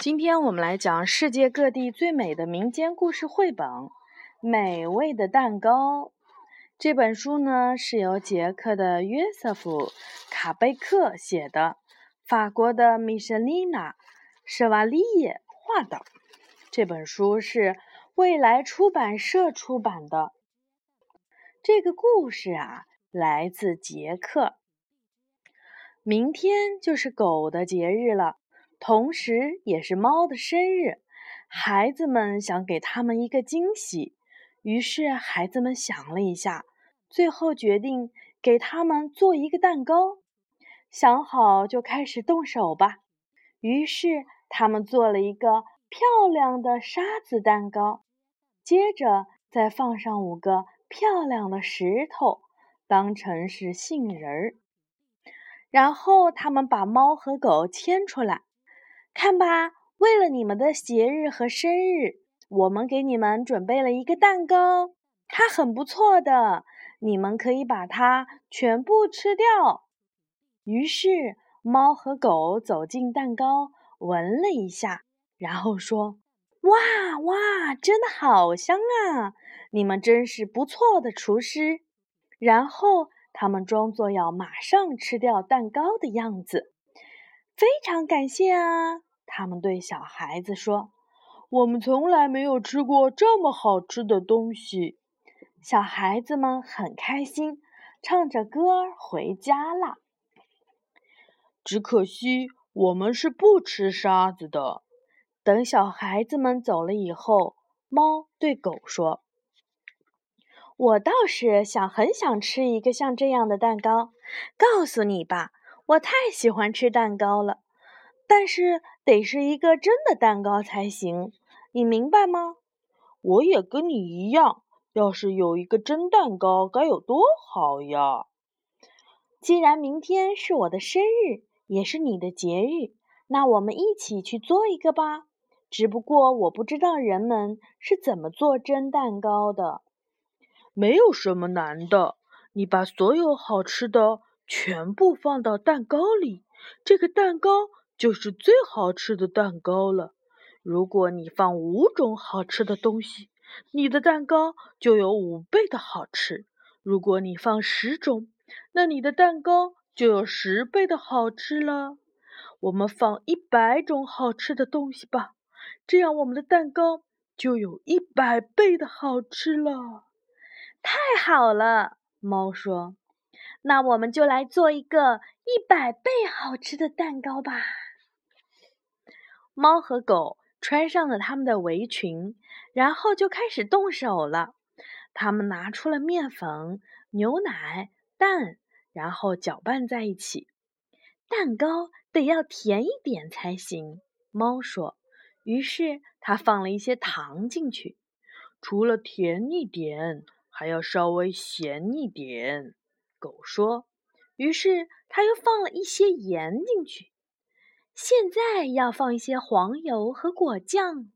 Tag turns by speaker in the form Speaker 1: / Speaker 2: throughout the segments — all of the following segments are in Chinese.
Speaker 1: 今天我们来讲世界各地最美的民间故事绘本《美味的蛋糕》。这本书呢是由捷克的约瑟夫·卡贝克写的，法国的米舍丽娜·舍瓦利耶画的。这本书是未来出版社出版的。这个故事啊，来自捷克。明天就是狗的节日了。同时，也是猫的生日，孩子们想给他们一个惊喜，于是孩子们想了一下，最后决定给他们做一个蛋糕。想好就开始动手吧。于是他们做了一个漂亮的沙子蛋糕，接着再放上五个漂亮的石头，当成是杏仁儿。然后他们把猫和狗牵出来。看吧，为了你们的节日和生日，我们给你们准备了一个蛋糕，它很不错的，你们可以把它全部吃掉。于是，猫和狗走进蛋糕，闻了一下，然后说：“哇哇，真的好香啊！你们真是不错的厨师。”然后，他们装作要马上吃掉蛋糕的样子。非常感谢啊！他们对小孩子说：“我们从来没有吃过这么好吃的东西。”小孩子们很开心，唱着歌回家了。只可惜我们是不吃沙子的。等小孩子们走了以后，猫对狗说：“我倒是想很想吃一个像这样的蛋糕。告诉你吧。”我太喜欢吃蛋糕了，但是得是一个真的蛋糕才行，你明白吗？我也跟你一样，要是有一个真蛋糕该有多好呀！既然明天是我的生日，也是你的节日，那我们一起去做一个吧。只不过我不知道人们是怎么做真蛋糕的。没有什么难的，你把所有好吃的。全部放到蛋糕里，这个蛋糕就是最好吃的蛋糕了。如果你放五种好吃的东西，你的蛋糕就有五倍的好吃。如果你放十种，那你的蛋糕就有十倍的好吃了。我们放一百种好吃的东西吧，这样我们的蛋糕就有一百倍的好吃了。太好了，猫说。那我们就来做一个一百倍好吃的蛋糕吧。猫和狗穿上了他们的围裙，然后就开始动手了。他们拿出了面粉、牛奶、蛋，然后搅拌在一起。蛋糕得要甜一点才行，猫说。于是它放了一些糖进去，除了甜一点，还要稍微咸一点。狗说：“于是他又放了一些盐进去。现在要放一些黄油和果酱。”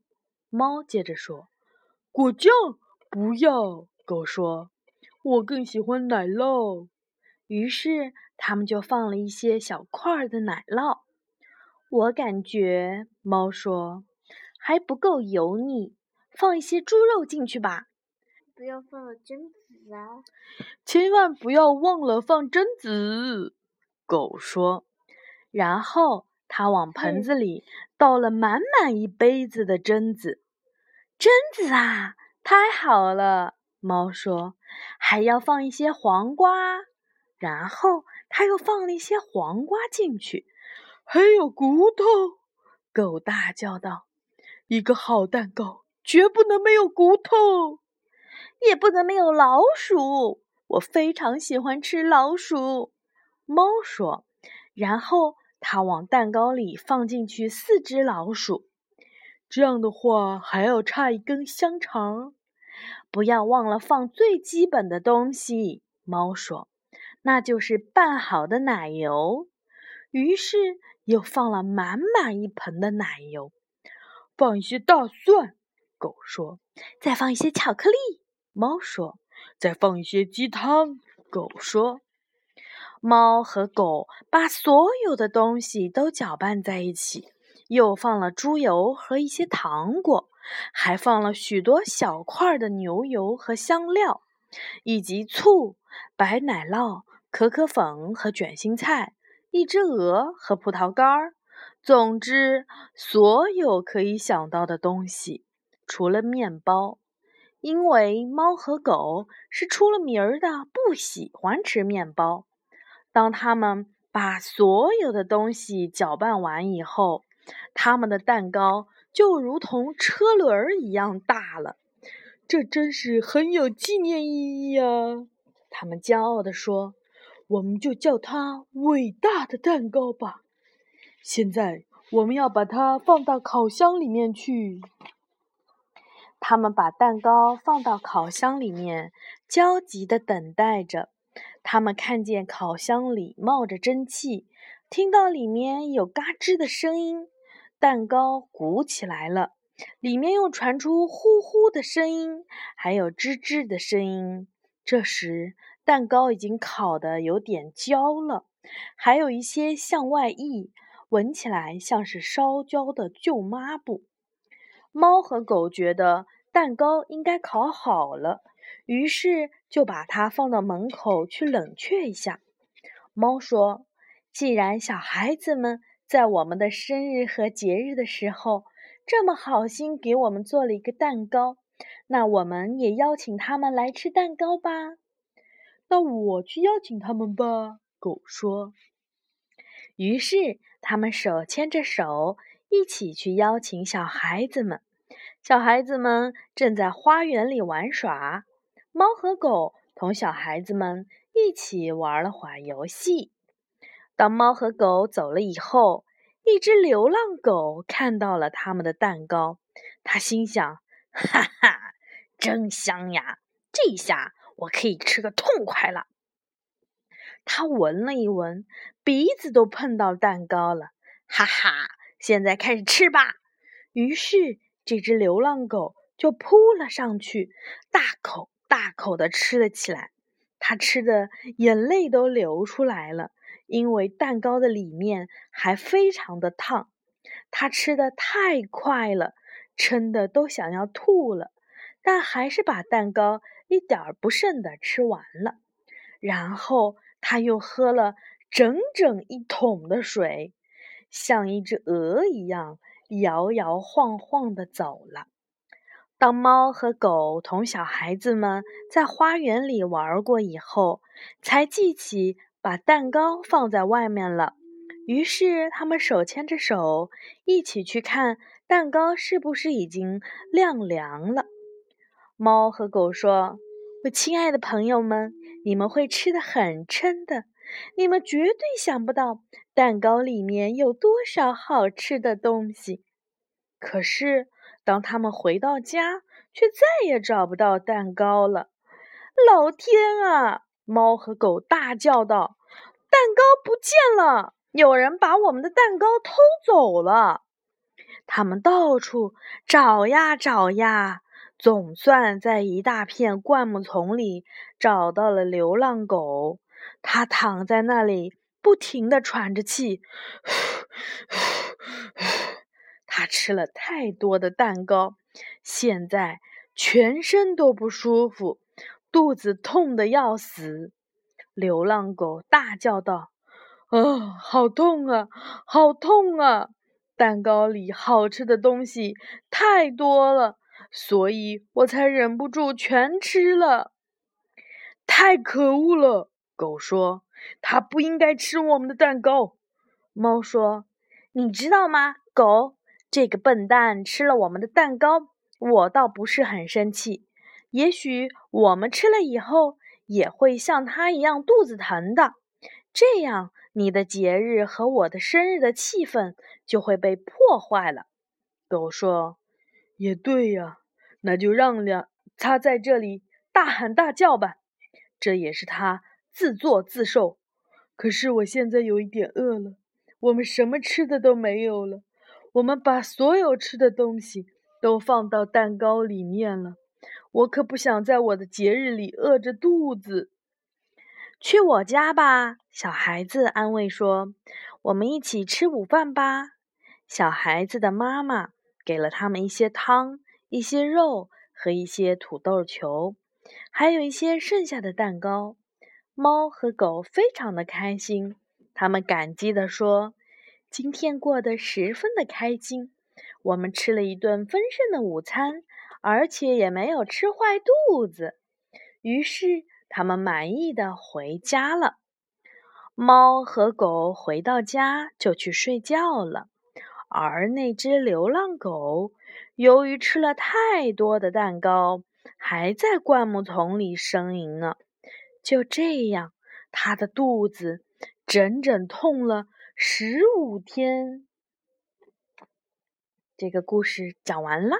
Speaker 1: 猫接着说：“果酱不要。”狗说：“我更喜欢奶酪。”于是他们就放了一些小块的奶酪。我感觉，猫说，还不够油腻，放一些猪肉进去吧。
Speaker 2: 不要放了榛子啊！
Speaker 1: 千万不要忘了放榛子。狗说。然后他往盆子里倒了满满一杯子的榛子。榛子啊，太好了！猫说。还要放一些黄瓜。然后他又放了一些黄瓜进去。还有骨头！狗大叫道。一个好蛋糕绝不能没有骨头。也不能没有老鼠。我非常喜欢吃老鼠。猫说。然后他往蛋糕里放进去四只老鼠。这样的话，还要差一根香肠。不要忘了放最基本的东西。猫说。那就是拌好的奶油。于是又放了满满一盆的奶油。放一些大蒜。狗说。再放一些巧克力。猫说：“再放一些鸡汤。”狗说：“猫和狗把所有的东西都搅拌在一起，又放了猪油和一些糖果，还放了许多小块的牛油和香料，以及醋、白奶酪、可可粉和卷心菜，一只鹅和葡萄干儿。总之，所有可以想到的东西，除了面包，因为猫和狗是出了名儿的不喜欢吃面包。当他们把所有的东西搅拌完以后，他们的蛋糕就如同车轮一样大了。这真是很有纪念意义呀！他们骄傲地说：“我们就叫它伟大的蛋糕吧。”现在我们要把它放到烤箱里面去。他们把蛋糕放到烤箱里面，焦急地等待着。他们看见烤箱里冒着蒸汽，听到里面有嘎吱的声音，蛋糕鼓起来了，里面又传出呼呼的声音，还有吱吱的声音。这时，蛋糕已经烤得有点焦了，还有一些向外溢，闻起来像是烧焦的旧抹布。猫和狗觉得蛋糕应该烤好了。于是就把它放到门口去冷却一下。猫说：“既然小孩子们在我们的生日和节日的时候这么好心给我们做了一个蛋糕，那我们也邀请他们来吃蛋糕吧。”那我去邀请他们吧。狗说。于是他们手牵着手一起去邀请小孩子们。小孩子们正在花园里玩耍。猫和狗同小孩子们一起玩了会游戏。当猫和狗走了以后，一只流浪狗看到了他们的蛋糕，它心想：“哈哈，真香呀！这下我可以吃个痛快了。”它闻了一闻，鼻子都碰到蛋糕了。哈哈，现在开始吃吧！于是这只流浪狗就扑了上去，大口。大口的吃了起来，他吃的眼泪都流出来了，因为蛋糕的里面还非常的烫。他吃的太快了，撑的都想要吐了，但还是把蛋糕一点儿不剩的吃完了。然后他又喝了整整一桶的水，像一只鹅一样摇摇晃晃的走了。当猫和狗同小孩子们在花园里玩过以后，才记起把蛋糕放在外面了。于是，他们手牵着手，一起去看蛋糕是不是已经晾凉了。猫和狗说：“我亲爱的朋友们，你们会吃的很撑的。你们绝对想不到蛋糕里面有多少好吃的东西。”可是。当他们回到家，却再也找不到蛋糕了。老天啊！猫和狗大叫道：“蛋糕不见了！有人把我们的蛋糕偷走了！”他们到处找呀找呀，总算在一大片灌木丛里找到了流浪狗。它躺在那里，不停地喘着气。他吃了太多的蛋糕，现在全身都不舒服，肚子痛得要死。流浪狗大叫道：“啊，好痛啊，好痛啊！蛋糕里好吃的东西太多了，所以我才忍不住全吃了。太可恶了！”狗说：“它不应该吃我们的蛋糕。”猫说：“你知道吗，狗？”这个笨蛋吃了我们的蛋糕，我倒不是很生气。也许我们吃了以后也会像他一样肚子疼的，这样你的节日和我的生日的气氛就会被破坏了。狗说：“也对呀，那就让两他在这里大喊大叫吧，这也是他自作自受。可是我现在有一点饿了，我们什么吃的都没有了。”我们把所有吃的东西都放到蛋糕里面了，我可不想在我的节日里饿着肚子。去我家吧，小孩子安慰说：“我们一起吃午饭吧。”小孩子的妈妈给了他们一些汤、一些肉和一些土豆球，还有一些剩下的蛋糕。猫和狗非常的开心，他们感激地说：“今天过得十分的开心，我们吃了一顿丰盛的午餐，而且也没有吃坏肚子。”于是，他们满意的回家了。猫和狗回到家就去睡觉了，而那只流浪狗由于吃了太多的蛋糕，还在灌木丛里呻吟呢。就这样，它的肚子整整痛了十五天。这个故事讲完了。